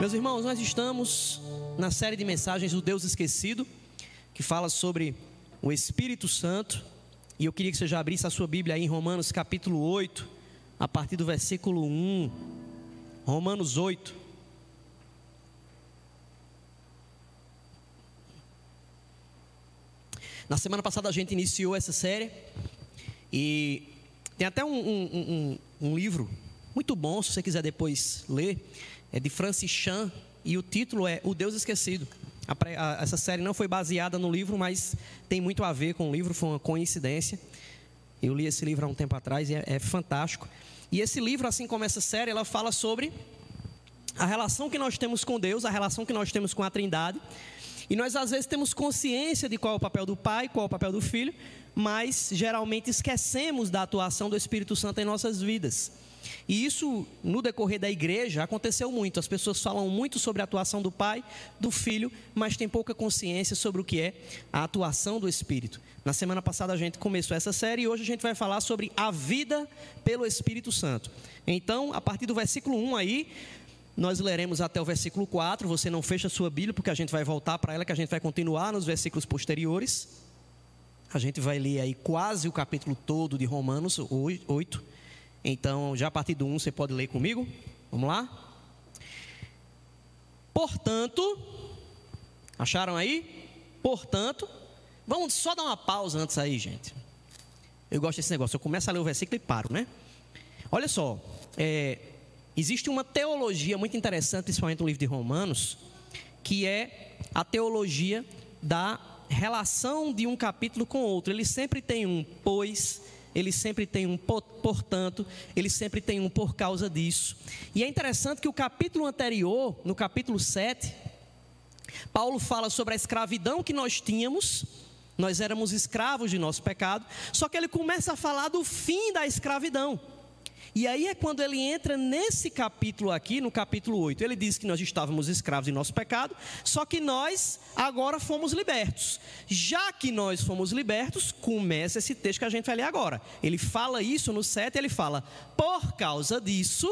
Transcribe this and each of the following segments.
Meus irmãos, nós estamos na série de mensagens do Deus Esquecido, que fala sobre o Espírito Santo. E eu queria que você já abrisse a sua Bíblia aí em Romanos capítulo 8, a partir do versículo 1. Romanos 8. Na semana passada a gente iniciou essa série e tem até um, um, um, um livro muito bom, se você quiser depois ler, é de Francis Chan e o título é O Deus Esquecido. A, a, essa série não foi baseada no livro, mas tem muito a ver com o livro, foi uma coincidência. Eu li esse livro há um tempo atrás e é, é fantástico. E esse livro, assim como essa série, ela fala sobre a relação que nós temos com Deus, a relação que nós temos com a Trindade. E nós às vezes temos consciência de qual é o papel do Pai, qual é o papel do Filho, mas geralmente esquecemos da atuação do Espírito Santo em nossas vidas. E isso, no decorrer da igreja, aconteceu muito. As pessoas falam muito sobre a atuação do Pai, do Filho, mas têm pouca consciência sobre o que é a atuação do Espírito. Na semana passada a gente começou essa série e hoje a gente vai falar sobre a vida pelo Espírito Santo. Então, a partir do versículo 1 aí, nós leremos até o versículo 4. Você não fecha a sua Bíblia, porque a gente vai voltar para ela, que a gente vai continuar nos versículos posteriores. A gente vai ler aí quase o capítulo todo de Romanos 8. Então, já a partir do 1 você pode ler comigo? Vamos lá? Portanto, acharam aí? Portanto, vamos só dar uma pausa antes aí, gente. Eu gosto desse negócio. Eu começo a ler o versículo e paro, né? Olha só, é, existe uma teologia muito interessante, principalmente no livro de Romanos, que é a teologia da relação de um capítulo com outro. Ele sempre tem um pois, ele sempre tem um portanto, ele sempre tem um por causa disso. E é interessante que o capítulo anterior, no capítulo 7, Paulo fala sobre a escravidão que nós tínhamos, nós éramos escravos de nosso pecado, só que ele começa a falar do fim da escravidão. E aí é quando ele entra nesse capítulo aqui, no capítulo 8. Ele diz que nós estávamos escravos de nosso pecado, só que nós agora fomos libertos. Já que nós fomos libertos, começa esse texto que a gente vai ler agora. Ele fala isso no 7, ele fala: "Por causa disso,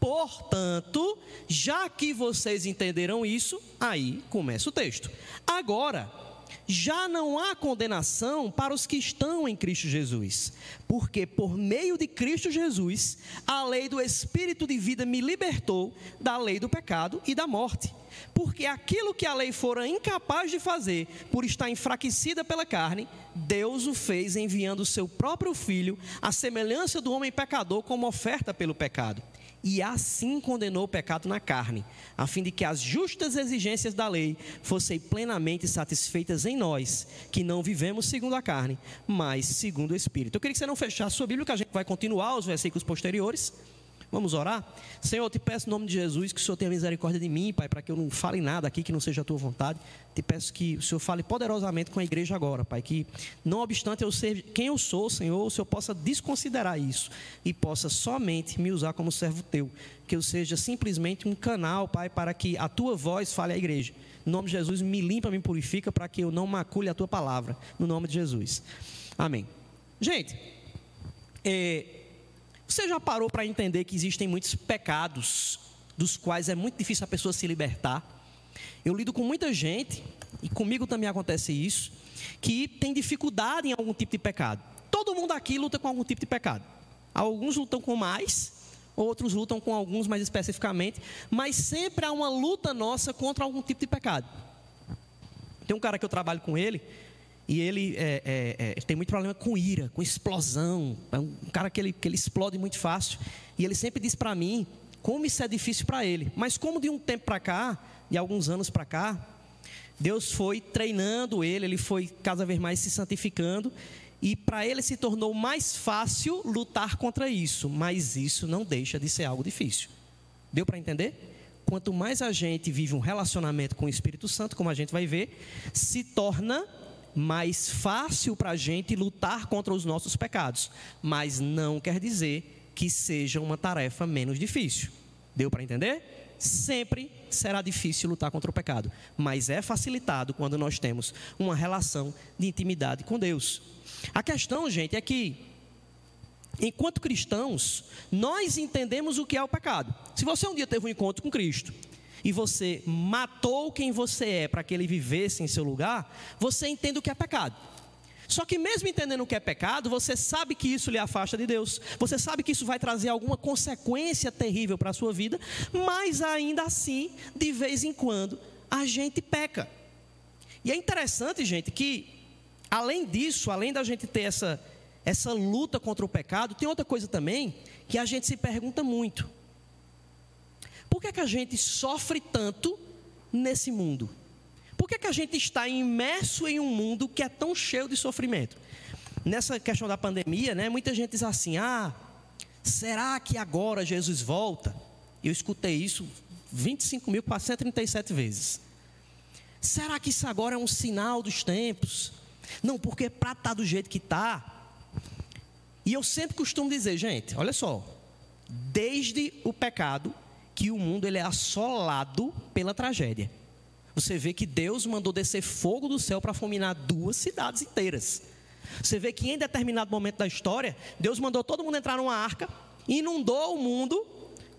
portanto, já que vocês entenderam isso, aí começa o texto. Agora, já não há condenação para os que estão em Cristo Jesus, porque por meio de Cristo Jesus, a lei do Espírito de vida me libertou da lei do pecado e da morte. Porque aquilo que a lei fora incapaz de fazer, por estar enfraquecida pela carne, Deus o fez enviando o seu próprio filho, à semelhança do homem pecador, como oferta pelo pecado e assim condenou o pecado na carne, a fim de que as justas exigências da lei fossem plenamente satisfeitas em nós, que não vivemos segundo a carne, mas segundo o Espírito. Eu queria que você não fechasse a sua Bíblia, que a gente vai continuar os versículos posteriores. Vamos orar? Senhor, eu te peço em nome de Jesus que o Senhor tenha misericórdia de mim, Pai, para que eu não fale nada aqui que não seja a tua vontade. Te peço que o Senhor fale poderosamente com a igreja agora, Pai, que não obstante eu ser quem eu sou, Senhor, o Senhor possa desconsiderar isso e possa somente me usar como servo teu. Que eu seja simplesmente um canal, Pai, para que a tua voz fale à igreja. Em nome de Jesus, me limpa, me purifica para que eu não macule a tua palavra. No nome de Jesus. Amém. Gente, é, você já parou para entender que existem muitos pecados dos quais é muito difícil a pessoa se libertar? Eu lido com muita gente, e comigo também acontece isso, que tem dificuldade em algum tipo de pecado. Todo mundo aqui luta com algum tipo de pecado. Alguns lutam com mais, outros lutam com alguns mais especificamente, mas sempre há uma luta nossa contra algum tipo de pecado. Tem um cara que eu trabalho com ele, e ele é, é, é, tem muito problema com ira, com explosão. É um cara que ele, que ele explode muito fácil. E ele sempre diz para mim como isso é difícil para ele. Mas como de um tempo para cá, de alguns anos para cá, Deus foi treinando ele, ele foi cada vez mais se santificando. E para ele se tornou mais fácil lutar contra isso. Mas isso não deixa de ser algo difícil. Deu para entender? Quanto mais a gente vive um relacionamento com o Espírito Santo, como a gente vai ver, se torna mais fácil para a gente lutar contra os nossos pecados, mas não quer dizer que seja uma tarefa menos difícil. Deu para entender? Sempre será difícil lutar contra o pecado, mas é facilitado quando nós temos uma relação de intimidade com Deus. A questão, gente, é que enquanto cristãos, nós entendemos o que é o pecado. Se você um dia teve um encontro com Cristo e você matou quem você é para que ele vivesse em seu lugar, você entende o que é pecado. Só que, mesmo entendendo o que é pecado, você sabe que isso lhe afasta de Deus, você sabe que isso vai trazer alguma consequência terrível para a sua vida, mas ainda assim, de vez em quando, a gente peca. E é interessante, gente, que, além disso, além da gente ter essa, essa luta contra o pecado, tem outra coisa também que a gente se pergunta muito: por que, é que a gente sofre tanto nesse mundo? Por que, que a gente está imerso em um mundo que é tão cheio de sofrimento? Nessa questão da pandemia, né, muita gente diz assim: ah, será que agora Jesus volta? Eu escutei isso 25.437 vezes. Será que isso agora é um sinal dos tempos? Não, porque para estar tá do jeito que está. E eu sempre costumo dizer, gente, olha só, desde o pecado que o mundo ele é assolado pela tragédia você vê que Deus mandou descer fogo do céu para fulminar duas cidades inteiras. Você vê que em determinado momento da história, Deus mandou todo mundo entrar numa arca, inundou o mundo.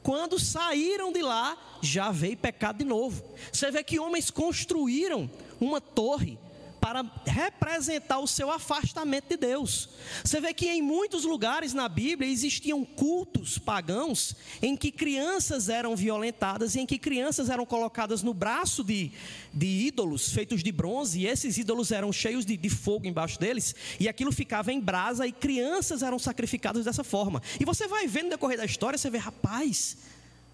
Quando saíram de lá, já veio pecado de novo. Você vê que homens construíram uma torre para representar o seu afastamento de Deus. Você vê que em muitos lugares na Bíblia existiam cultos pagãos em que crianças eram violentadas, em que crianças eram colocadas no braço de, de ídolos feitos de bronze, e esses ídolos eram cheios de, de fogo embaixo deles, e aquilo ficava em brasa, e crianças eram sacrificadas dessa forma. E você vai vendo no decorrer da história, você vê, rapaz,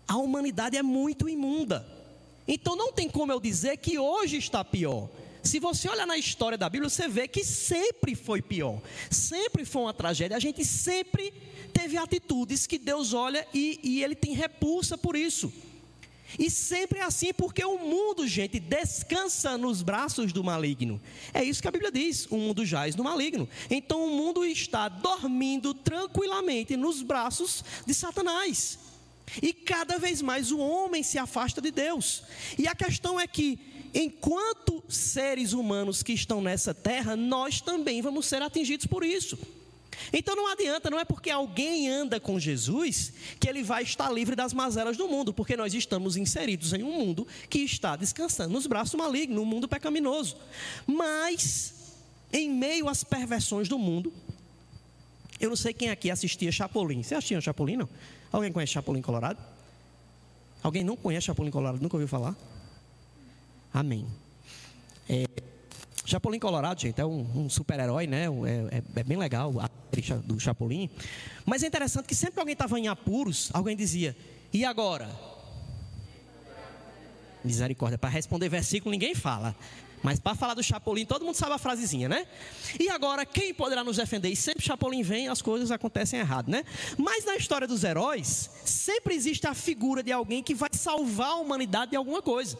a humanidade é muito imunda. Então não tem como eu dizer que hoje está pior. Se você olha na história da Bíblia, você vê que sempre foi pior, sempre foi uma tragédia. A gente sempre teve atitudes que Deus olha e, e Ele tem repulsa por isso. E sempre é assim, porque o mundo, gente, descansa nos braços do maligno. É isso que a Bíblia diz: o mundo jaz no maligno. Então o mundo está dormindo tranquilamente nos braços de Satanás. E cada vez mais o homem se afasta de Deus. E a questão é que enquanto seres humanos que estão nessa terra, nós também vamos ser atingidos por isso. Então não adianta, não é porque alguém anda com Jesus que ele vai estar livre das mazelas do mundo, porque nós estamos inseridos em um mundo que está descansando nos braços malignos, um mundo pecaminoso. Mas, em meio às perversões do mundo, eu não sei quem aqui assistia Chapolin. Você assistia Chapolin, não? Alguém conhece Chapolin Colorado? Alguém não conhece Chapolin Colorado? Nunca ouviu falar? Amém. É, Chapolin Colorado, gente, é um, um super-herói, né? É, é, é, bem legal a do Chapolin. Mas é interessante que sempre que alguém estava em apuros, alguém dizia: E agora? Misericórdia. Para responder versículo, ninguém fala. Mas para falar do Chapolin, todo mundo sabe a frasezinha, né? E agora, quem poderá nos defender? E sempre Chapolin vem, as coisas acontecem errado, né? Mas na história dos heróis, sempre existe a figura de alguém que vai salvar a humanidade de alguma coisa.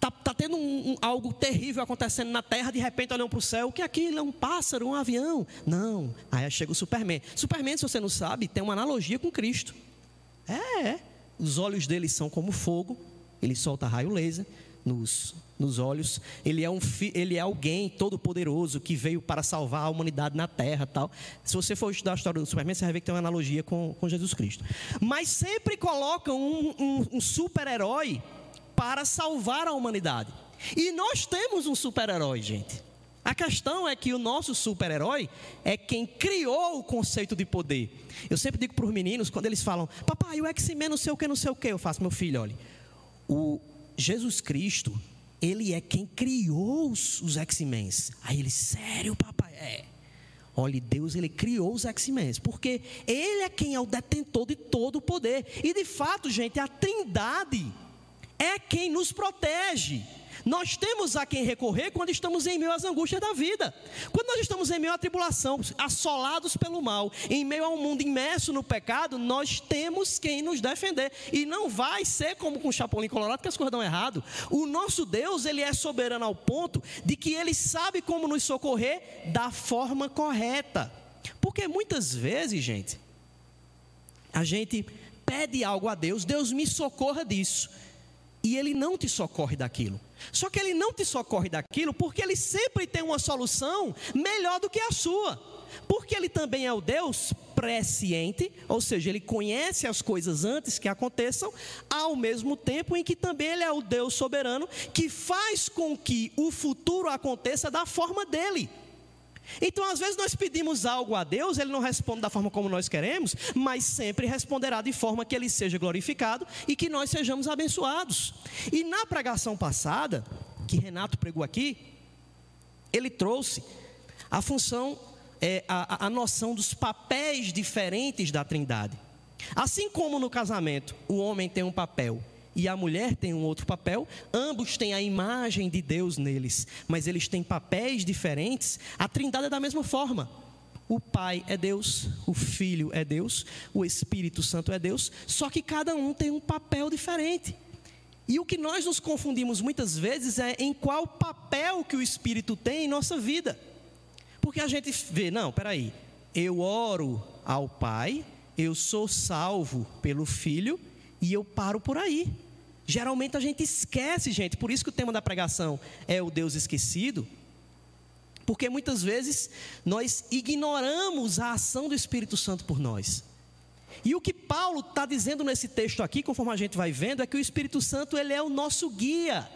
Está tá tendo um, um, algo terrível acontecendo na terra, de repente olham para o céu, o que é aquilo? É um pássaro, um avião? Não. Aí chega o Superman. Superman, se você não sabe, tem uma analogia com Cristo. É, é. Os olhos dele são como fogo, ele solta raio laser nos, nos olhos. Ele é, um, ele é alguém todo-poderoso que veio para salvar a humanidade na terra tal. Se você for estudar a história do Superman, você vai ver que tem uma analogia com, com Jesus Cristo. Mas sempre colocam um, um, um super-herói para salvar a humanidade. E nós temos um super-herói, gente. A questão é que o nosso super-herói é quem criou o conceito de poder. Eu sempre digo para os meninos, quando eles falam, papai, o X-Men não sei o que, não sei o que, eu faço, meu filho, olha, o Jesus Cristo, ele é quem criou os, os X-Men. Aí ele, sério, papai? É. Olha, Deus ele criou os X-Men, porque ele é quem é o detentor de todo o poder. E de fato, gente, a Trindade é quem nos protege. Nós temos a quem recorrer quando estamos em meio às angústias da vida. Quando nós estamos em meio à tribulação, assolados pelo mal, em meio a um mundo imerso no pecado, nós temos quem nos defender. E não vai ser como com o Chapolin Colorado que as coisas dão errado. O nosso Deus, ele é soberano ao ponto de que ele sabe como nos socorrer da forma correta. Porque muitas vezes, gente, a gente pede algo a Deus, Deus me socorra disso e ele não te socorre daquilo. Só que ele não te socorre daquilo porque ele sempre tem uma solução melhor do que a sua. Porque ele também é o Deus presciente, ou seja, ele conhece as coisas antes que aconteçam, ao mesmo tempo em que também ele é o Deus soberano que faz com que o futuro aconteça da forma dele. Então, às vezes, nós pedimos algo a Deus, Ele não responde da forma como nós queremos, mas sempre responderá de forma que Ele seja glorificado e que nós sejamos abençoados. E na pregação passada, que Renato pregou aqui, ele trouxe a função, é, a, a noção dos papéis diferentes da Trindade. Assim como no casamento, o homem tem um papel e a mulher tem um outro papel, ambos têm a imagem de Deus neles, mas eles têm papéis diferentes. A Trindade é da mesma forma. O Pai é Deus, o Filho é Deus, o Espírito Santo é Deus, só que cada um tem um papel diferente. E o que nós nos confundimos muitas vezes é em qual papel que o Espírito tem em nossa vida. Porque a gente vê, não, peraí, eu oro ao Pai, eu sou salvo pelo Filho e eu paro por aí. Geralmente a gente esquece, gente, por isso que o tema da pregação é o Deus esquecido, porque muitas vezes nós ignoramos a ação do Espírito Santo por nós. E o que Paulo está dizendo nesse texto aqui, conforme a gente vai vendo, é que o Espírito Santo ele é o nosso guia.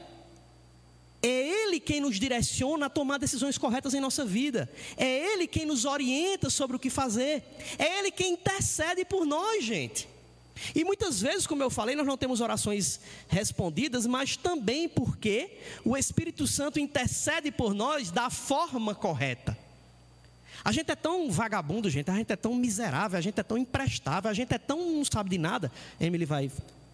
É Ele quem nos direciona a tomar decisões corretas em nossa vida. É Ele quem nos orienta sobre o que fazer. É Ele quem intercede por nós, gente. E muitas vezes, como eu falei, nós não temos orações respondidas, mas também porque o Espírito Santo intercede por nós da forma correta. A gente é tão vagabundo, gente, a gente é tão miserável, a gente é tão imprestável, a gente é tão não sabe de nada. Emily vai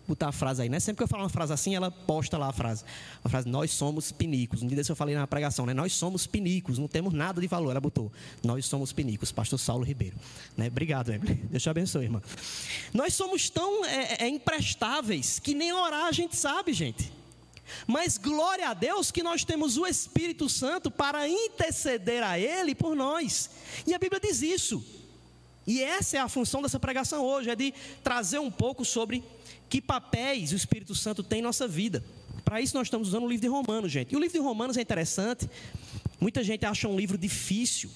botar a frase aí, né? Sempre que eu falo uma frase assim, ela posta lá a frase. A frase, nós somos pinicos. Um dia desse eu falei na pregação, né? Nós somos pinicos, não temos nada de valor. Ela botou, nós somos pinicos, pastor Saulo Ribeiro. Né? Obrigado, Emily. Deus te abençoe, irmã. Nós somos tão é, é, imprestáveis que nem orar a gente sabe, gente. Mas glória a Deus que nós temos o Espírito Santo para interceder a Ele por nós. E a Bíblia diz isso. E essa é a função dessa pregação hoje, é de trazer um pouco sobre que papéis o Espírito Santo tem em nossa vida. Para isso nós estamos usando o livro de Romanos, gente. E o livro de Romanos é interessante. Muita gente acha um livro difícil.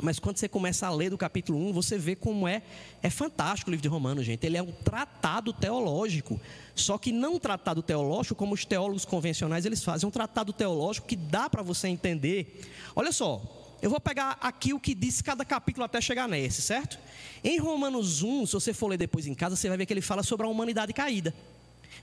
Mas quando você começa a ler do capítulo 1, você vê como é é fantástico o livro de Romanos, gente. Ele é um tratado teológico. Só que não um tratado teológico como os teólogos convencionais eles fazem, é um tratado teológico que dá para você entender. Olha só, eu vou pegar aqui o que diz cada capítulo até chegar nesse, certo? Em Romanos 1, se você for ler depois em casa, você vai ver que ele fala sobre a humanidade caída.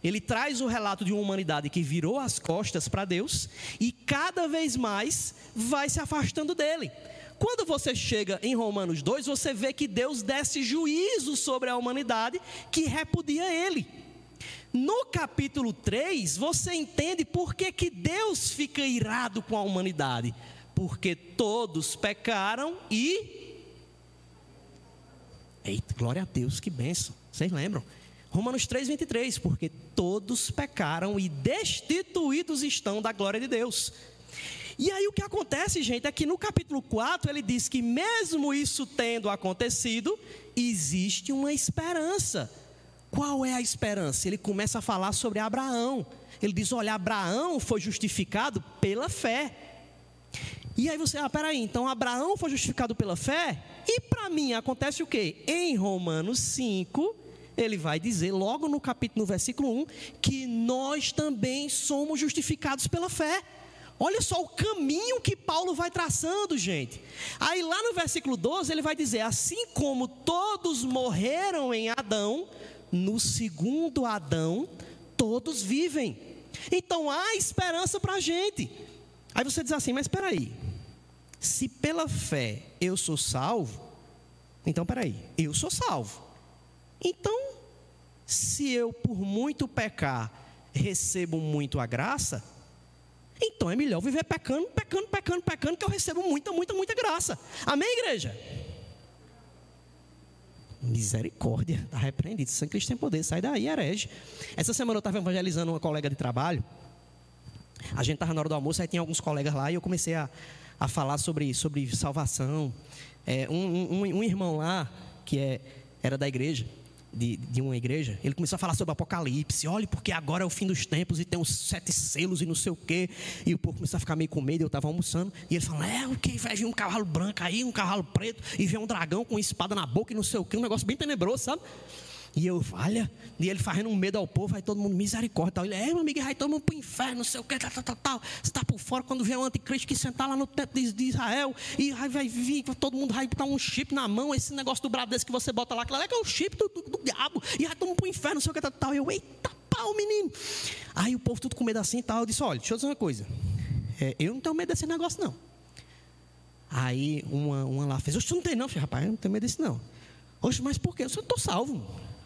Ele traz o relato de uma humanidade que virou as costas para Deus e cada vez mais vai se afastando dele. Quando você chega em Romanos 2, você vê que Deus desce juízo sobre a humanidade que repudia ele. No capítulo 3, você entende por que, que Deus fica irado com a humanidade porque todos pecaram e. Eita, glória a Deus, que benção. Vocês lembram? Romanos 3, 23. Porque todos pecaram e destituídos estão da glória de Deus. E aí o que acontece, gente, é que no capítulo 4 ele diz que, mesmo isso tendo acontecido, existe uma esperança. Qual é a esperança? Ele começa a falar sobre Abraão. Ele diz: Olha, Abraão foi justificado pela fé. E aí você, ah, peraí, então Abraão foi justificado pela fé? E para mim acontece o quê? Em Romanos 5, ele vai dizer, logo no capítulo, no versículo 1, que nós também somos justificados pela fé. Olha só o caminho que Paulo vai traçando, gente. Aí lá no versículo 12 ele vai dizer: Assim como todos morreram em Adão, no segundo Adão, todos vivem. Então há esperança para a gente. Aí você diz assim: Mas espera aí, se pela fé eu sou salvo, então peraí, eu sou salvo. Então, se eu por muito pecar recebo muito a graça, então é melhor viver pecando, pecando, pecando, pecando, que eu recebo muita, muita, muita graça. Amém, igreja? Misericórdia, está repreendido. Sem Cristo tem poder, sai daí, herege. Essa semana eu estava evangelizando uma colega de trabalho. A gente estava na hora do almoço, aí tinha alguns colegas lá e eu comecei a, a falar sobre, sobre salvação. É, um, um, um, irmão lá, que é, era da igreja, de, de uma igreja, ele começou a falar sobre Apocalipse. Olha, porque agora é o fim dos tempos e tem uns sete selos e não sei o quê. E o povo começou a ficar meio com medo. Eu estava almoçando e ele falou: É, o que? Vai vir um cavalo branco aí, um cavalo preto e vem um dragão com espada na boca e não sei o quê. Um negócio bem tenebroso, sabe? E eu, olha, e ele fazendo um medo ao povo, aí todo mundo, misericórdia. Ele, é, meu amigo, vai todo mundo para o inferno, não sei o que, tal, tal, tal. Você está por fora quando vier o anticristo que sentar lá no templo de, Israel, e aí vai vir, todo mundo vai botar um chip na mão, esse negócio do brabo desse que você bota lá, é que é o chip do, do, do diabo, e vai todo mundo para o inferno, não sei o que, tal, tal. Eu, eita pau, menino. Aí o povo tudo com medo assim e tal. Eu disse, olha, deixa eu dizer uma coisa. É, eu não tenho medo desse negócio, não. Aí uma, uma lá fez, oxe, não tem não, filho, rapaz, eu não tenho medo desse não. Oxe, mas por quê? Eu estou salvo.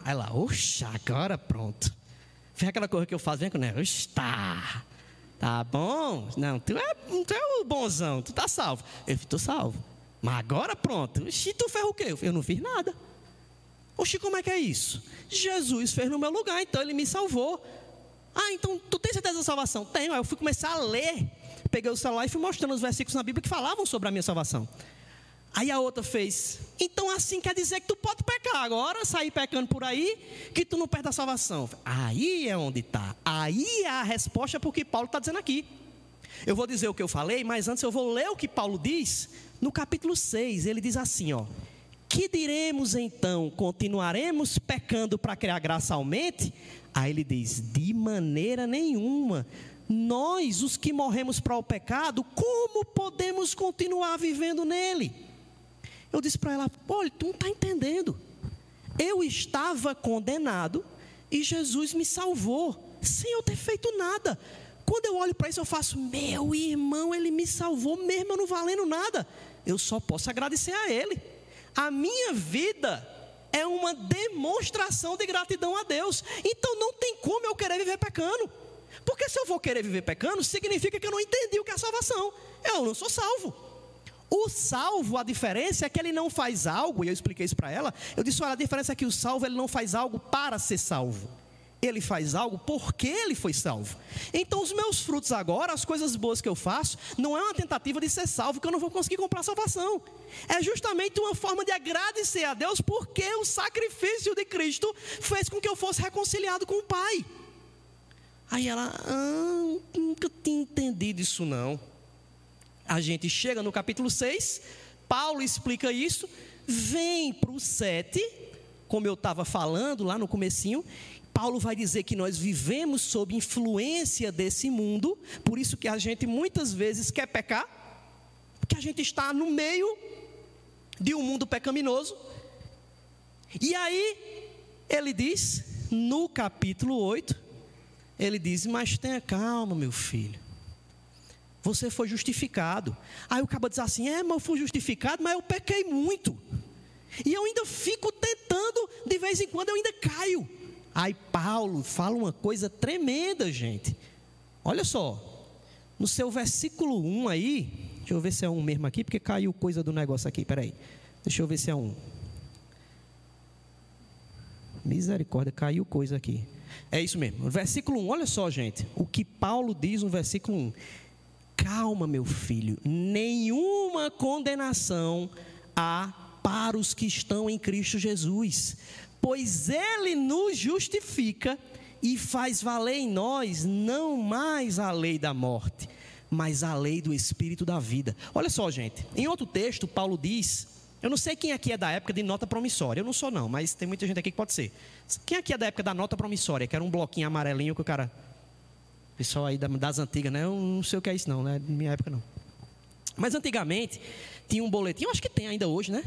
Aí lá, oxa, agora pronto. Fez aquela coisa que eu faço, vem com negócio, está. Tá bom? Não, tu é, tu é o bonzão, tu tá salvo. Eu estou salvo. Mas agora pronto. Oxi, tu fez o quê? Eu não fiz nada. Oxi, como é que é isso? Jesus fez no meu lugar, então ele me salvou. Ah, então tu tem certeza da salvação? Tenho. Aí eu fui começar a ler. Peguei o celular e fui mostrando os versículos na Bíblia que falavam sobre a minha salvação. Aí a outra fez. Então assim quer dizer que tu pode pecar agora, sair pecando por aí, que tu não perde a salvação. Aí é onde está. Aí é a resposta para o que Paulo está dizendo aqui. Eu vou dizer o que eu falei, mas antes eu vou ler o que Paulo diz no capítulo 6. Ele diz assim, ó. Que diremos então? Continuaremos pecando para que a graça aumente? Aí ele diz: de maneira nenhuma. Nós, os que morremos para o pecado, como podemos continuar vivendo nele? Eu disse para ela: olha, tu não está entendendo. Eu estava condenado e Jesus me salvou, sem eu ter feito nada. Quando eu olho para isso, eu faço: meu irmão, ele me salvou, mesmo eu não valendo nada. Eu só posso agradecer a ele. A minha vida é uma demonstração de gratidão a Deus. Então não tem como eu querer viver pecando. Porque se eu vou querer viver pecando, significa que eu não entendi o que é salvação. Eu não sou salvo. O salvo, a diferença é que ele não faz algo, e eu expliquei isso para ela. Eu disse: olha, a diferença é que o salvo ele não faz algo para ser salvo. Ele faz algo porque ele foi salvo. Então, os meus frutos agora, as coisas boas que eu faço, não é uma tentativa de ser salvo, que eu não vou conseguir comprar salvação. É justamente uma forma de agradecer a Deus, porque o sacrifício de Cristo fez com que eu fosse reconciliado com o Pai. Aí ela, ah, nunca tinha entendido isso não a gente chega no capítulo 6, Paulo explica isso, vem para o 7, como eu estava falando lá no comecinho, Paulo vai dizer que nós vivemos sob influência desse mundo, por isso que a gente muitas vezes quer pecar, porque a gente está no meio de um mundo pecaminoso. E aí, ele diz, no capítulo 8, ele diz: Mas tenha calma, meu filho. Você foi justificado. Aí o cabo diz assim: é, mas eu fui justificado, mas eu pequei muito. E eu ainda fico tentando, de vez em quando eu ainda caio. Aí Paulo fala uma coisa tremenda, gente. Olha só, no seu versículo 1 aí, deixa eu ver se é um mesmo aqui, porque caiu coisa do negócio aqui, peraí. Deixa eu ver se é um. Misericórdia, caiu coisa aqui. É isso mesmo. Versículo 1, olha só, gente. O que Paulo diz no versículo 1. Calma, meu filho, nenhuma condenação há para os que estão em Cristo Jesus, pois Ele nos justifica e faz valer em nós não mais a lei da morte, mas a lei do Espírito da vida. Olha só, gente, em outro texto, Paulo diz. Eu não sei quem aqui é da época de nota promissória, eu não sou não, mas tem muita gente aqui que pode ser. Quem aqui é da época da nota promissória, que era um bloquinho amarelinho que o cara Pessoal aí das antigas, né? Eu não sei o que é isso não, né? Minha época não. Mas antigamente tinha um boletim, eu acho que tem ainda hoje, né?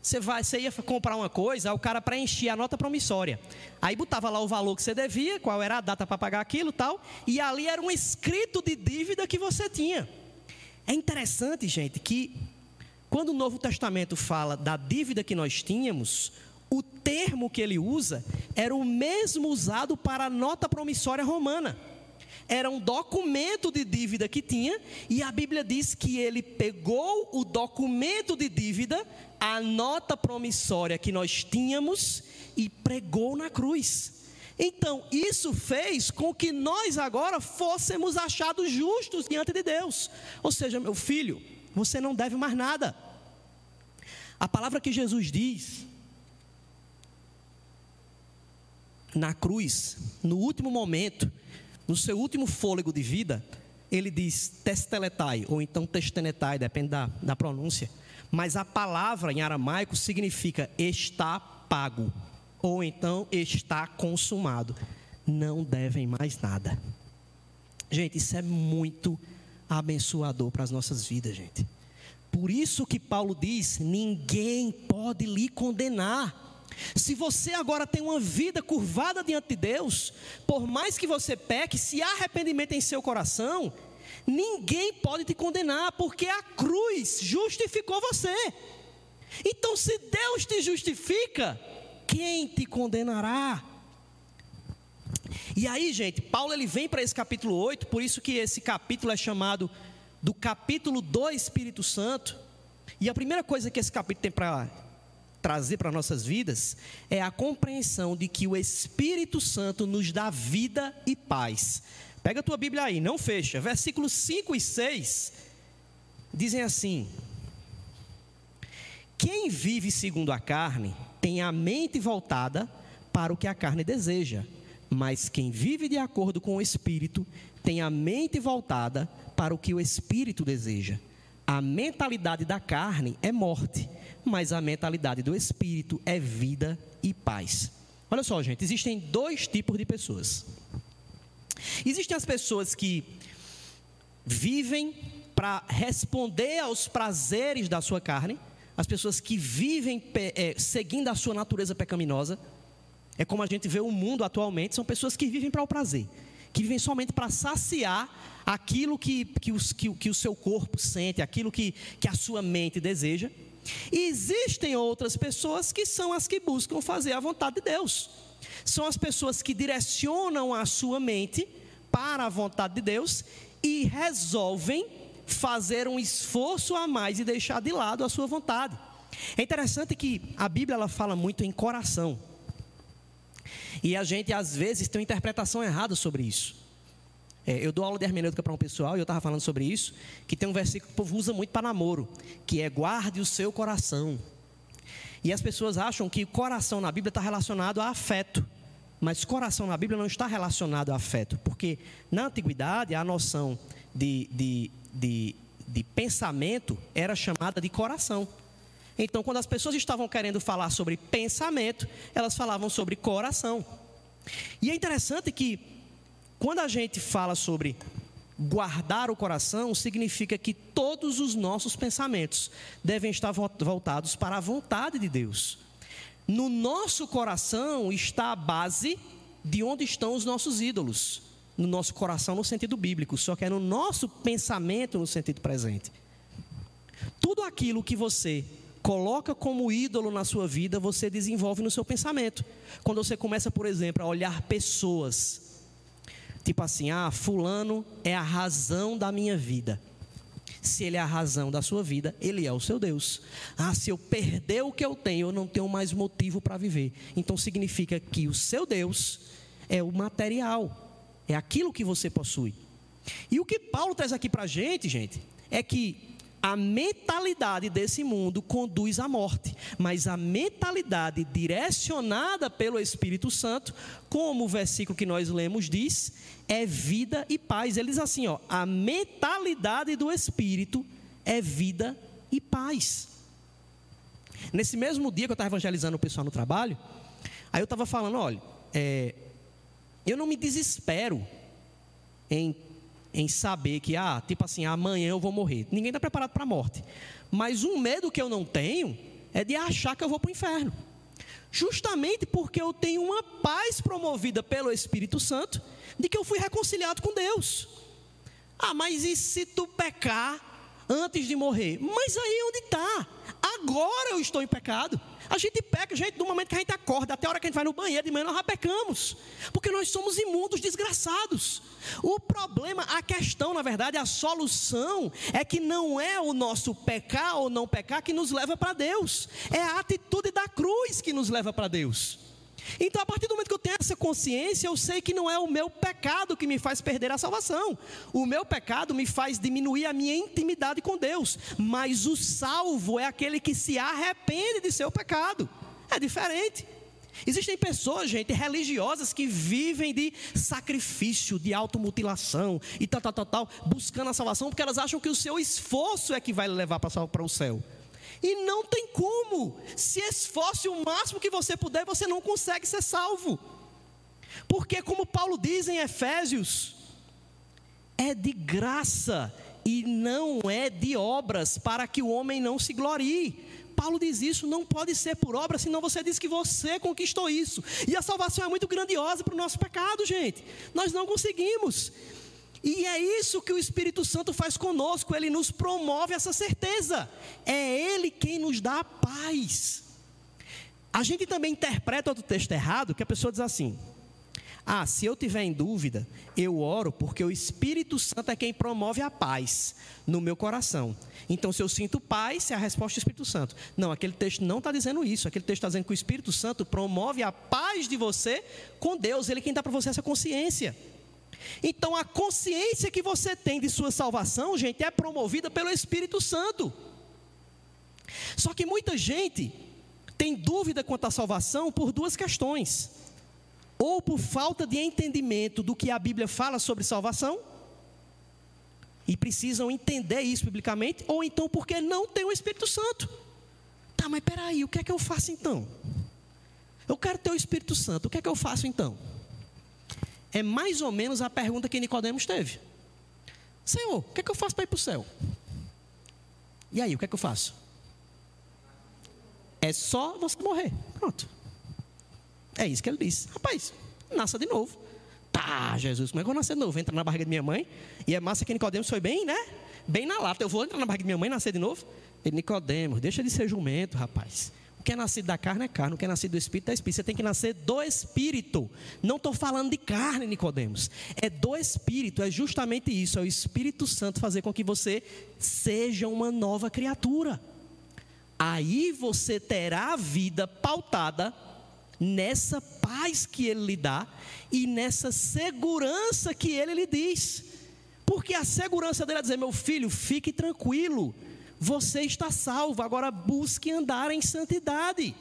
Você vai, você ia comprar uma coisa, o cara preenchia a nota promissória. Aí botava lá o valor que você devia, qual era a data para pagar aquilo, tal, e ali era um escrito de dívida que você tinha. É interessante, gente, que quando o Novo Testamento fala da dívida que nós tínhamos, o termo que ele usa era o mesmo usado para a nota promissória romana era um documento de dívida que tinha, e a Bíblia diz que ele pegou o documento de dívida, a nota promissória que nós tínhamos, e pregou na cruz. Então, isso fez com que nós agora fôssemos achados justos diante de Deus. Ou seja, meu filho, você não deve mais nada. A palavra que Jesus diz na cruz, no último momento, no seu último fôlego de vida, ele diz testeletai, ou então testenetai, depende da, da pronúncia. Mas a palavra em aramaico significa está pago, ou então está consumado. Não devem mais nada. Gente, isso é muito abençoador para as nossas vidas, gente. Por isso que Paulo diz: ninguém pode lhe condenar. Se você agora tem uma vida curvada diante de Deus, por mais que você peque, se há arrependimento em seu coração, ninguém pode te condenar, porque a cruz justificou você. Então, se Deus te justifica, quem te condenará? E aí, gente, Paulo ele vem para esse capítulo 8, por isso que esse capítulo é chamado do capítulo do Espírito Santo. E a primeira coisa que esse capítulo tem para trazer para nossas vidas é a compreensão de que o Espírito Santo nos dá vida e paz. Pega a tua Bíblia aí, não fecha. Versículos 5 e 6 dizem assim: Quem vive segundo a carne tem a mente voltada para o que a carne deseja, mas quem vive de acordo com o Espírito tem a mente voltada para o que o Espírito deseja. A mentalidade da carne é morte, mas a mentalidade do Espírito é vida e paz. Olha só, gente, existem dois tipos de pessoas. Existem as pessoas que vivem para responder aos prazeres da sua carne, as pessoas que vivem é, seguindo a sua natureza pecaminosa. É como a gente vê o mundo atualmente, são pessoas que vivem para o prazer, que vivem somente para saciar aquilo que, que, os, que, que o seu corpo sente, aquilo que, que a sua mente deseja. E existem outras pessoas que são as que buscam fazer a vontade de Deus. São as pessoas que direcionam a sua mente para a vontade de Deus e resolvem fazer um esforço a mais e deixar de lado a sua vontade. É interessante que a Bíblia ela fala muito em coração. E a gente às vezes tem uma interpretação errada sobre isso. É, eu dou aula de hermenêutica para um pessoal e eu estava falando sobre isso, que tem um versículo que o povo usa muito para namoro, que é guarde o seu coração. E as pessoas acham que coração na Bíblia está relacionado a afeto. Mas coração na Bíblia não está relacionado a afeto, porque na antiguidade a noção de, de, de, de pensamento era chamada de coração. Então, quando as pessoas estavam querendo falar sobre pensamento, elas falavam sobre coração. E é interessante que, quando a gente fala sobre guardar o coração, significa que todos os nossos pensamentos devem estar voltados para a vontade de Deus. No nosso coração está a base de onde estão os nossos ídolos. No nosso coração, no sentido bíblico, só que é no nosso pensamento, no sentido presente. Tudo aquilo que você coloca como ídolo na sua vida, você desenvolve no seu pensamento. Quando você começa, por exemplo, a olhar pessoas, tipo assim, ah, Fulano é a razão da minha vida. Se ele é a razão da sua vida, ele é o seu Deus. Ah, se eu perder o que eu tenho, eu não tenho mais motivo para viver. Então significa que o seu Deus é o material, é aquilo que você possui. E o que Paulo traz aqui para a gente, gente, é que a mentalidade desse mundo conduz à morte, mas a mentalidade direcionada pelo Espírito Santo, como o versículo que nós lemos diz, é vida e paz. Ele diz assim, ó, a mentalidade do Espírito é vida e paz. Nesse mesmo dia que eu estava evangelizando o pessoal no trabalho, aí eu estava falando, olha, é, eu não me desespero em em saber que, ah, tipo assim, amanhã eu vou morrer. Ninguém está preparado para a morte. Mas um medo que eu não tenho é de achar que eu vou para o inferno. Justamente porque eu tenho uma paz promovida pelo Espírito Santo de que eu fui reconciliado com Deus. Ah, mas e se tu pecar antes de morrer? Mas aí onde está? Agora eu estou em pecado. A gente peca, gente, do momento que a gente acorda até a hora que a gente vai no banheiro de manhã, nós já pecamos. Porque nós somos imundos, desgraçados. O problema, a questão, na verdade, a solução é que não é o nosso pecar ou não pecar que nos leva para Deus. É a atitude da cruz que nos leva para Deus. Então, a partir do momento que eu tenho essa consciência, eu sei que não é o meu pecado que me faz perder a salvação. O meu pecado me faz diminuir a minha intimidade com Deus. Mas o salvo é aquele que se arrepende de seu pecado. É diferente. Existem pessoas, gente, religiosas que vivem de sacrifício, de automutilação e tal, tal, tal, tal, buscando a salvação, porque elas acham que o seu esforço é que vai levar para o céu. E não tem como. Se esforce o máximo que você puder, você não consegue ser salvo. Porque, como Paulo diz em Efésios, é de graça e não é de obras, para que o homem não se glorie. Paulo diz isso, não pode ser por obra, senão você diz que você conquistou isso. E a salvação é muito grandiosa para o nosso pecado, gente. Nós não conseguimos. E é isso que o Espírito Santo faz conosco, ele nos promove essa certeza. É ele quem nos dá a paz. A gente também interpreta outro texto errado, que a pessoa diz assim: ah, se eu tiver em dúvida, eu oro porque o Espírito Santo é quem promove a paz no meu coração. Então, se eu sinto paz, é a resposta do Espírito Santo. Não, aquele texto não está dizendo isso. Aquele texto está dizendo que o Espírito Santo promove a paz de você com Deus. Ele é quem dá para você essa consciência. Então, a consciência que você tem de sua salvação, gente, é promovida pelo Espírito Santo. Só que muita gente tem dúvida quanto à salvação por duas questões ou por falta de entendimento do que a Bíblia fala sobre salvação, e precisam entender isso biblicamente, ou então porque não tem o Espírito Santo. Tá, mas peraí, o que é que eu faço então? Eu quero ter o Espírito Santo, o que é que eu faço então? É mais ou menos a pergunta que Nicodemos teve. Senhor, o que é que eu faço para ir para o céu? E aí, o que é que eu faço? É só você morrer. Pronto. É isso que ele disse. Rapaz, nasça de novo. Tá, Jesus, como é que eu vou nascer de novo? Entra na barriga de minha mãe. E é massa que Nicodemos foi bem, né? Bem na lata. Eu vou entrar na barriga de minha mãe e nascer de novo? Ele, Nicodemos, deixa de ser jumento, rapaz. O que é nascido da carne é carne, o que é nascido do espírito é espírito. Você tem que nascer do espírito. Não estou falando de carne, Nicodemos. É do espírito, é justamente isso. É o Espírito Santo fazer com que você seja uma nova criatura. Aí você terá a vida pautada nessa paz que ele lhe dá e nessa segurança que ele lhe diz. Porque a segurança dele é dizer: meu filho, fique tranquilo, você está salvo, agora busque andar em santidade.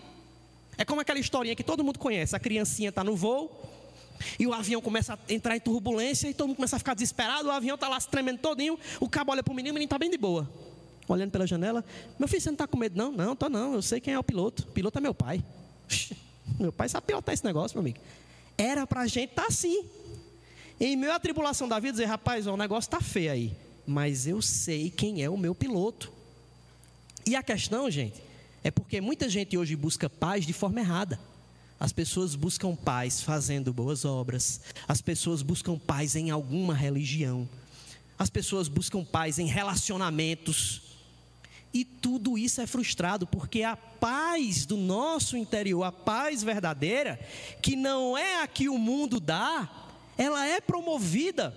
É como aquela historinha que todo mundo conhece: a criancinha está no voo, e o avião começa a entrar em turbulência, e todo mundo começa a ficar desesperado, o avião está lá se tremendo todinho, o cabo olha para o menino, o menino está bem de boa. Olhando pela janela, meu filho, você não está com medo? Não, não, não, eu sei quem é o piloto. O piloto é meu pai. Meu pai sabe pilotar esse negócio, meu amigo. Era para a gente estar tá assim. Em meio à tribulação da vida, dizer, rapaz, ó, o negócio está feio aí. Mas eu sei quem é o meu piloto. E a questão, gente, é porque muita gente hoje busca paz de forma errada. As pessoas buscam paz fazendo boas obras. As pessoas buscam paz em alguma religião. As pessoas buscam paz em relacionamentos. E tudo isso é frustrado porque a paz do nosso interior, a paz verdadeira, que não é a que o mundo dá, ela é promovida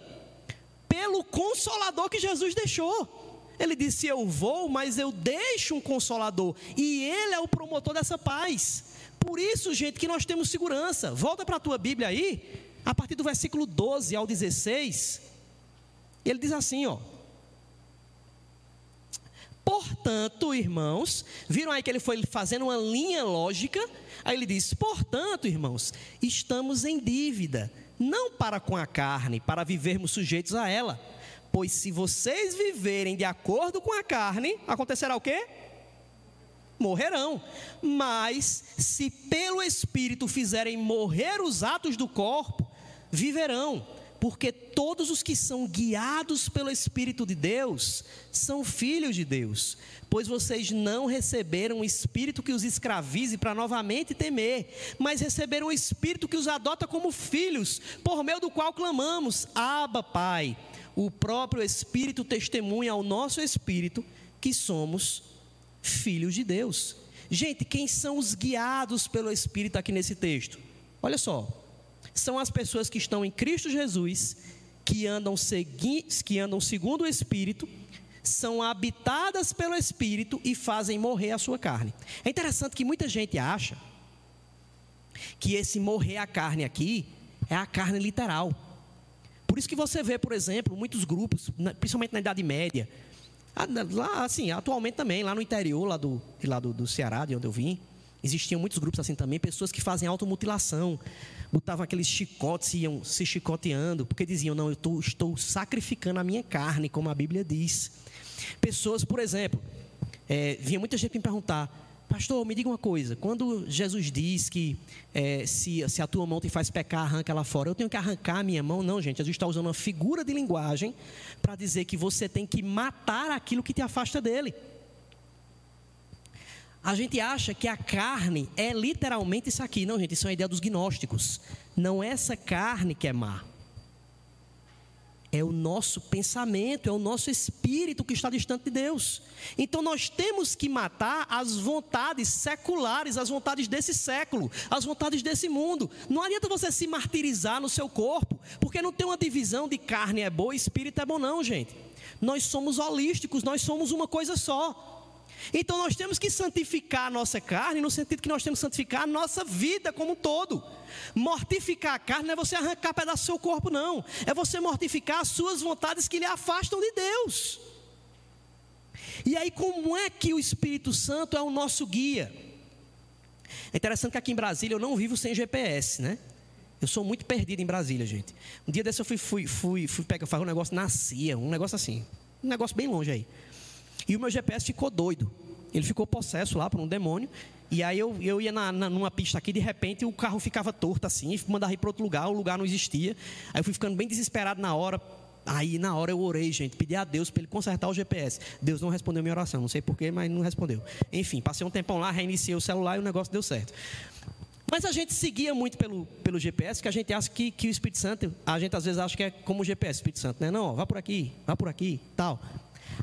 pelo consolador que Jesus deixou. Ele disse: Eu vou, mas eu deixo um consolador, e ele é o promotor dessa paz. Por isso, gente, que nós temos segurança. Volta para a tua Bíblia aí, a partir do versículo 12 ao 16. Ele diz assim, ó: Portanto, irmãos, viram aí que ele foi fazendo uma linha lógica? Aí ele diz: Portanto, irmãos, estamos em dívida, não para com a carne, para vivermos sujeitos a ela. Pois se vocês viverem de acordo com a carne, acontecerá o quê? Morrerão. Mas se pelo Espírito fizerem morrer os atos do corpo, viverão porque todos os que são guiados pelo Espírito de Deus são filhos de Deus. Pois vocês não receberam o Espírito que os escravize para novamente temer, mas receberam o Espírito que os adota como filhos, por meio do qual clamamos: Abba, Pai. O próprio Espírito testemunha ao nosso Espírito que somos filhos de Deus. Gente, quem são os guiados pelo Espírito aqui nesse texto? Olha só, são as pessoas que estão em Cristo Jesus, que andam, segui, que andam segundo o Espírito, são habitadas pelo Espírito e fazem morrer a sua carne. É interessante que muita gente acha que esse morrer a carne aqui é a carne literal. Por isso que você vê, por exemplo, muitos grupos, principalmente na Idade Média, lá assim, atualmente também, lá no interior lá do, lá do, do Ceará, de onde eu vim, Existiam muitos grupos assim também, pessoas que fazem automutilação, botavam aqueles chicotes e iam se chicoteando, porque diziam: Não, eu tô, estou sacrificando a minha carne, como a Bíblia diz. Pessoas, por exemplo, é, vinha muita gente me perguntar: Pastor, me diga uma coisa. Quando Jesus diz que é, se, se a tua mão te faz pecar, arranca ela fora, eu tenho que arrancar a minha mão? Não, gente. Jesus está usando uma figura de linguagem para dizer que você tem que matar aquilo que te afasta dele. A gente acha que a carne é literalmente isso aqui. Não, gente, isso é uma ideia dos gnósticos. Não é essa carne que é má. É o nosso pensamento, é o nosso espírito que está distante de Deus. Então nós temos que matar as vontades seculares, as vontades desse século, as vontades desse mundo. Não adianta você se martirizar no seu corpo, porque não tem uma divisão de carne é boa espírito é bom, não, gente. Nós somos holísticos, nós somos uma coisa só. Então nós temos que santificar a nossa carne, no sentido que nós temos que santificar a nossa vida como um todo. Mortificar a carne não é você arrancar pedaço do seu corpo, não. É você mortificar as suas vontades que lhe afastam de Deus. E aí, como é que o Espírito Santo é o nosso guia? É interessante que aqui em Brasília eu não vivo sem GPS, né? Eu sou muito perdido em Brasília, gente. Um dia desse eu fui, fui, fui, fui pegar, fazer um negócio na CIA, um negócio assim. Um negócio bem longe aí. E o meu GPS ficou doido. Ele ficou possesso lá por um demônio. E aí eu, eu ia na, na, numa pista aqui, de repente o carro ficava torto assim, e mandava ir para outro lugar, o lugar não existia. Aí eu fui ficando bem desesperado na hora. Aí na hora eu orei, gente, pedi a Deus para ele consertar o GPS. Deus não respondeu minha oração, não sei porquê, mas não respondeu. Enfim, passei um tempão lá, reiniciei o celular e o negócio deu certo. Mas a gente seguia muito pelo, pelo GPS, que a gente acha que, que o Espírito Santo, a gente às vezes acha que é como o GPS, Espírito Santo, né? Não, ó, vá por aqui, vá por aqui, tal.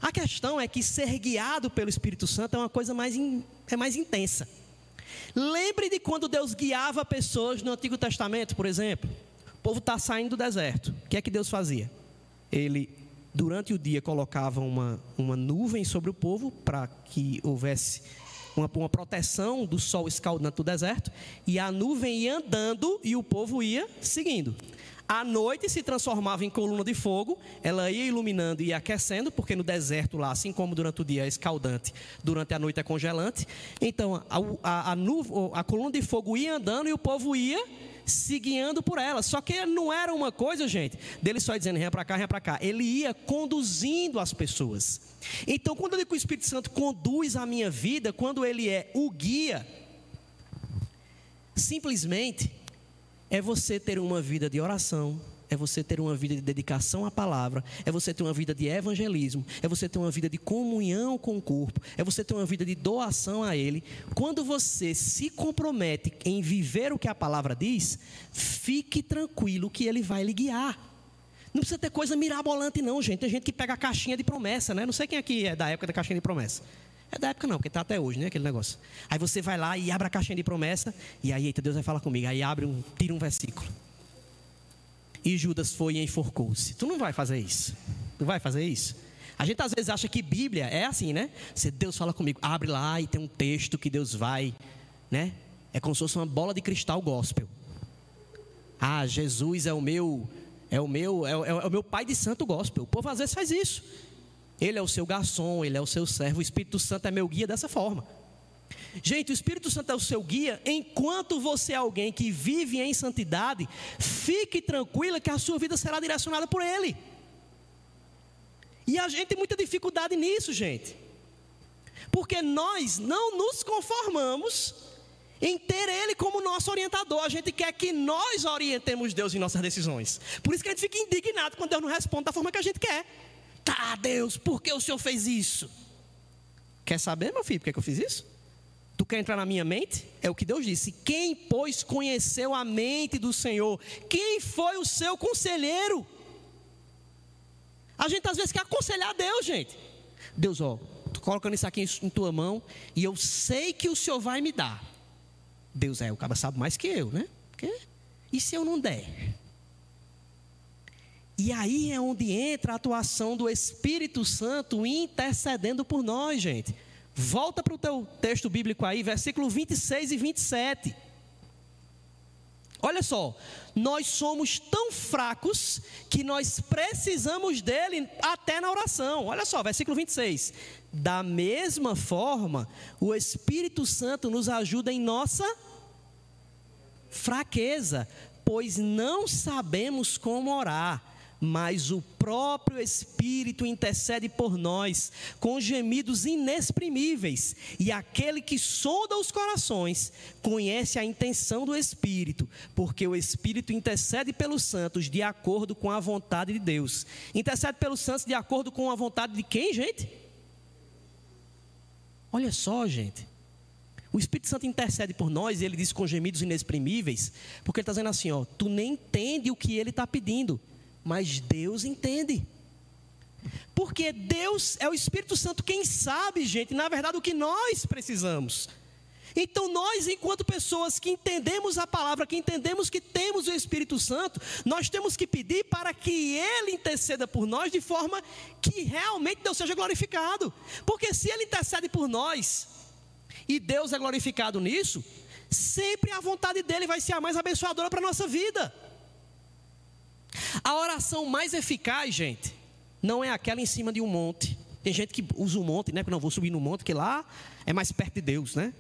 A questão é que ser guiado pelo Espírito Santo é uma coisa mais, in, é mais intensa. Lembre de quando Deus guiava pessoas no Antigo Testamento, por exemplo. O povo está saindo do deserto. O que é que Deus fazia? Ele, durante o dia, colocava uma, uma nuvem sobre o povo para que houvesse uma, uma, proteção do sol escaldante do deserto. E a nuvem ia andando e o povo ia seguindo. À noite se transformava em coluna de fogo, ela ia iluminando e aquecendo, porque no deserto lá, assim como durante o dia é escaldante, durante a noite é congelante. Então a, a, a, a coluna de fogo ia andando e o povo ia se guiando por ela. Só que não era uma coisa, gente, dele só dizendo ré para cá, ré para cá. Ele ia conduzindo as pessoas. Então, quando eu digo que o Espírito Santo conduz a minha vida, quando ele é o guia, simplesmente é você ter uma vida de oração, é você ter uma vida de dedicação à palavra, é você ter uma vida de evangelismo, é você ter uma vida de comunhão com o corpo, é você ter uma vida de doação a Ele. Quando você se compromete em viver o que a palavra diz, fique tranquilo que Ele vai lhe guiar. Não precisa ter coisa mirabolante, não, gente. Tem gente que pega a caixinha de promessa, né? Não sei quem aqui é da época da caixinha de promessa. É da época não, porque está até hoje, né? Aquele negócio. Aí você vai lá e abre a caixinha de promessa, e aí, eita, Deus vai falar comigo. Aí abre um, tira um versículo. E Judas foi e enforcou-se. Tu não vai fazer isso. Tu vai fazer isso. A gente às vezes acha que Bíblia é assim, né? Se Deus fala comigo, abre lá e tem um texto que Deus vai, né? É como se fosse uma bola de cristal gospel. Ah, Jesus é o meu, é o meu, é, é o meu pai de santo gospel. O povo às vezes faz isso. Ele é o seu garçom, ele é o seu servo, o Espírito Santo é meu guia dessa forma. Gente, o Espírito Santo é o seu guia, enquanto você é alguém que vive em santidade, fique tranquila que a sua vida será direcionada por Ele. E a gente tem muita dificuldade nisso, gente. Porque nós não nos conformamos em ter Ele como nosso orientador. A gente quer que nós orientemos Deus em nossas decisões. Por isso que a gente fica indignado quando Deus não responde da forma que a gente quer. Tá, Deus, por que o Senhor fez isso? Quer saber, meu filho, por que, eu fiz isso? Tu quer entrar na minha mente? É o que Deus disse. Quem, pois, conheceu a mente do Senhor? Quem foi o seu conselheiro? A gente às vezes quer aconselhar Deus, gente. Deus, ó, tô colocando isso aqui em tua mão e eu sei que o Senhor vai me dar. Deus é, o cara sabe mais que eu, né? Porque, e se eu não der? E aí é onde entra a atuação do Espírito Santo intercedendo por nós, gente. Volta para o teu texto bíblico aí, versículo 26 e 27. Olha só, nós somos tão fracos que nós precisamos dele até na oração. Olha só, versículo 26. Da mesma forma, o Espírito Santo nos ajuda em nossa fraqueza, pois não sabemos como orar mas o próprio Espírito intercede por nós com gemidos inexprimíveis, e aquele que sonda os corações conhece a intenção do Espírito, porque o Espírito intercede pelos santos de acordo com a vontade de Deus. Intercede pelos santos de acordo com a vontade de quem, gente? Olha só, gente. O Espírito Santo intercede por nós, e ele diz com gemidos inexprimíveis, porque ele está dizendo assim: ó, tu nem entende o que ele está pedindo mas Deus entende. Porque Deus é o Espírito Santo quem sabe, gente, na verdade, o que nós precisamos. Então, nós, enquanto pessoas que entendemos a palavra, que entendemos que temos o Espírito Santo, nós temos que pedir para que Ele interceda por nós de forma que realmente Deus seja glorificado. Porque se Ele intercede por nós e Deus é glorificado nisso, sempre a vontade dEle vai ser a mais abençoadora para a nossa vida. A oração mais eficaz, gente, não é aquela em cima de um monte. Tem gente que usa um monte, né? Que não vou subir no monte, que lá é mais perto de Deus, né?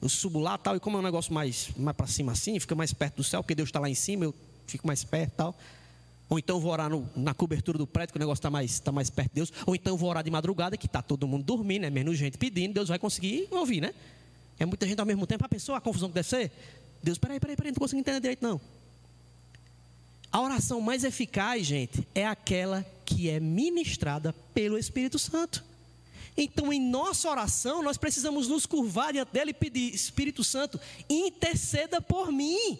Eu subo lá tal, e como é um negócio mais, mais para cima assim, fica mais perto do céu, porque Deus está lá em cima, eu fico mais perto tal. Ou então vou orar no, na cobertura do prédio, que o negócio está mais, tá mais perto de Deus. Ou então vou orar de madrugada, que está todo mundo dormindo, é menos gente pedindo, Deus vai conseguir ouvir, né? É muita gente ao mesmo tempo. A pessoa, a confusão que deve ser. Deus, peraí, peraí, peraí, não conseguindo entender direito, não. A oração mais eficaz, gente, é aquela que é ministrada pelo Espírito Santo. Então, em nossa oração, nós precisamos nos curvar diante dele e pedir: Espírito Santo, interceda por mim.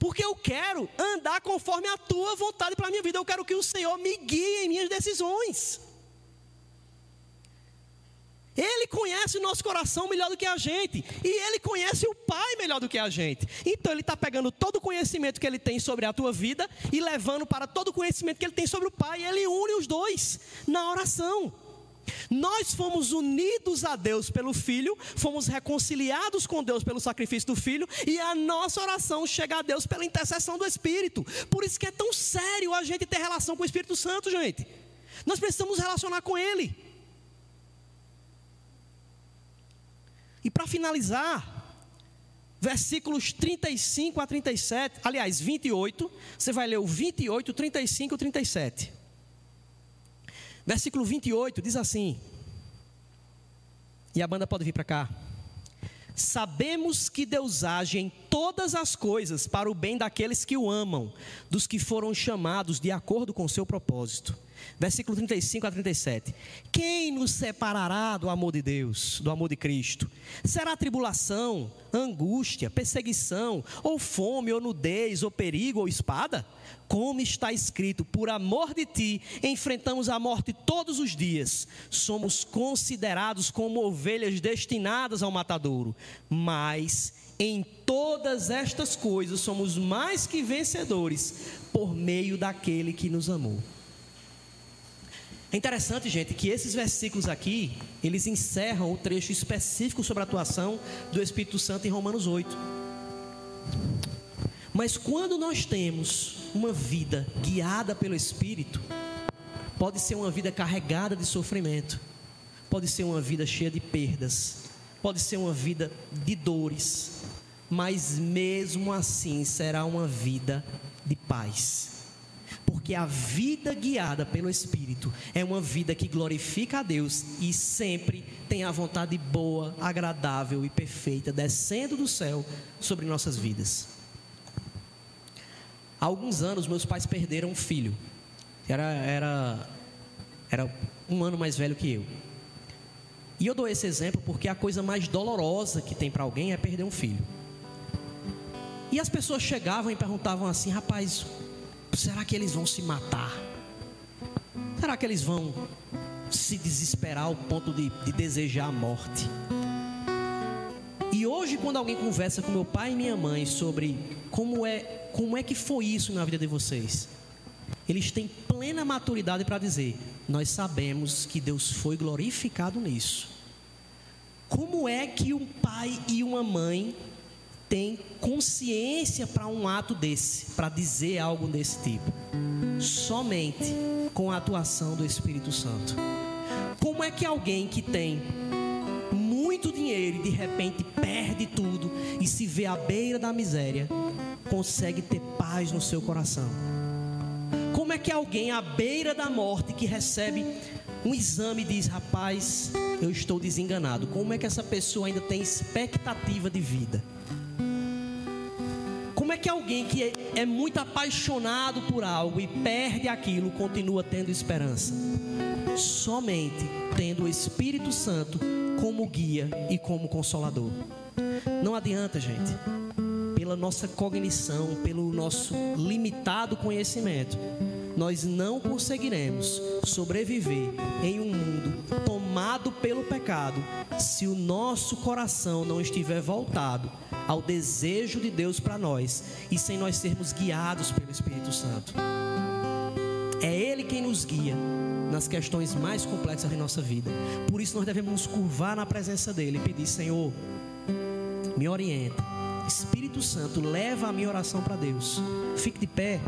Porque eu quero andar conforme a tua vontade para a minha vida. Eu quero que o Senhor me guie em minhas decisões. Ele conhece o nosso coração melhor do que a gente. E ele conhece o Pai melhor do que a gente. Então ele está pegando todo o conhecimento que ele tem sobre a tua vida e levando para todo o conhecimento que ele tem sobre o Pai. E ele une os dois na oração. Nós fomos unidos a Deus pelo Filho, fomos reconciliados com Deus pelo sacrifício do Filho, e a nossa oração chega a Deus pela intercessão do Espírito. Por isso que é tão sério a gente ter relação com o Espírito Santo, gente. Nós precisamos relacionar com Ele. E para finalizar, versículos 35 a 37, aliás, 28, você vai ler o 28, 35 e 37. Versículo 28 diz assim: E a banda pode vir para cá. Sabemos que Deus age em todas as coisas para o bem daqueles que o amam, dos que foram chamados de acordo com o seu propósito. Versículo 35 a 37. Quem nos separará do amor de Deus, do amor de Cristo? Será tribulação, angústia, perseguição, ou fome, ou nudez, ou perigo, ou espada? Como está escrito, por amor de ti, enfrentamos a morte todos os dias. Somos considerados como ovelhas destinadas ao matadouro. Mas em todas estas coisas somos mais que vencedores por meio daquele que nos amou. É interessante, gente, que esses versículos aqui, eles encerram o trecho específico sobre a atuação do Espírito Santo em Romanos 8. Mas quando nós temos uma vida guiada pelo Espírito, pode ser uma vida carregada de sofrimento, pode ser uma vida cheia de perdas, pode ser uma vida de dores, mas mesmo assim será uma vida de paz porque a vida guiada pelo Espírito é uma vida que glorifica a Deus e sempre tem a vontade boa, agradável e perfeita descendo do céu sobre nossas vidas. Há alguns anos, meus pais perderam um filho, era, era, era um ano mais velho que eu. E eu dou esse exemplo porque a coisa mais dolorosa que tem para alguém é perder um filho. E as pessoas chegavam e perguntavam assim: rapaz, será que eles vão se matar? Será que eles vão se desesperar ao ponto de, de desejar a morte? E hoje, quando alguém conversa com meu pai e minha mãe sobre como é, como é que foi isso na vida de vocês, eles têm plena maturidade para dizer: Nós sabemos que Deus foi glorificado nisso. Como é que um pai e uma mãe tem consciência para um ato desse, para dizer algo desse tipo? Somente com a atuação do Espírito Santo. Como é que alguém que tem muito dinheiro e de repente perde tudo e se vê à beira da miséria, consegue ter paz no seu coração? Como é que alguém à beira da morte que recebe um exame e diz: Rapaz, eu estou desenganado? Como é que essa pessoa ainda tem expectativa de vida? É que alguém que é muito apaixonado por algo e perde aquilo continua tendo esperança? Somente tendo o Espírito Santo como guia e como consolador. Não adianta, gente, pela nossa cognição, pelo nosso limitado conhecimento, nós não conseguiremos sobreviver em um mundo tomado pelo pecado se o nosso coração não estiver voltado ao desejo de Deus para nós e sem nós sermos guiados pelo Espírito Santo. É Ele quem nos guia nas questões mais complexas de nossa vida. Por isso nós devemos nos curvar na presença dele e pedir: Senhor, me orienta. Espírito Santo, leva a minha oração para Deus. Fique de pé.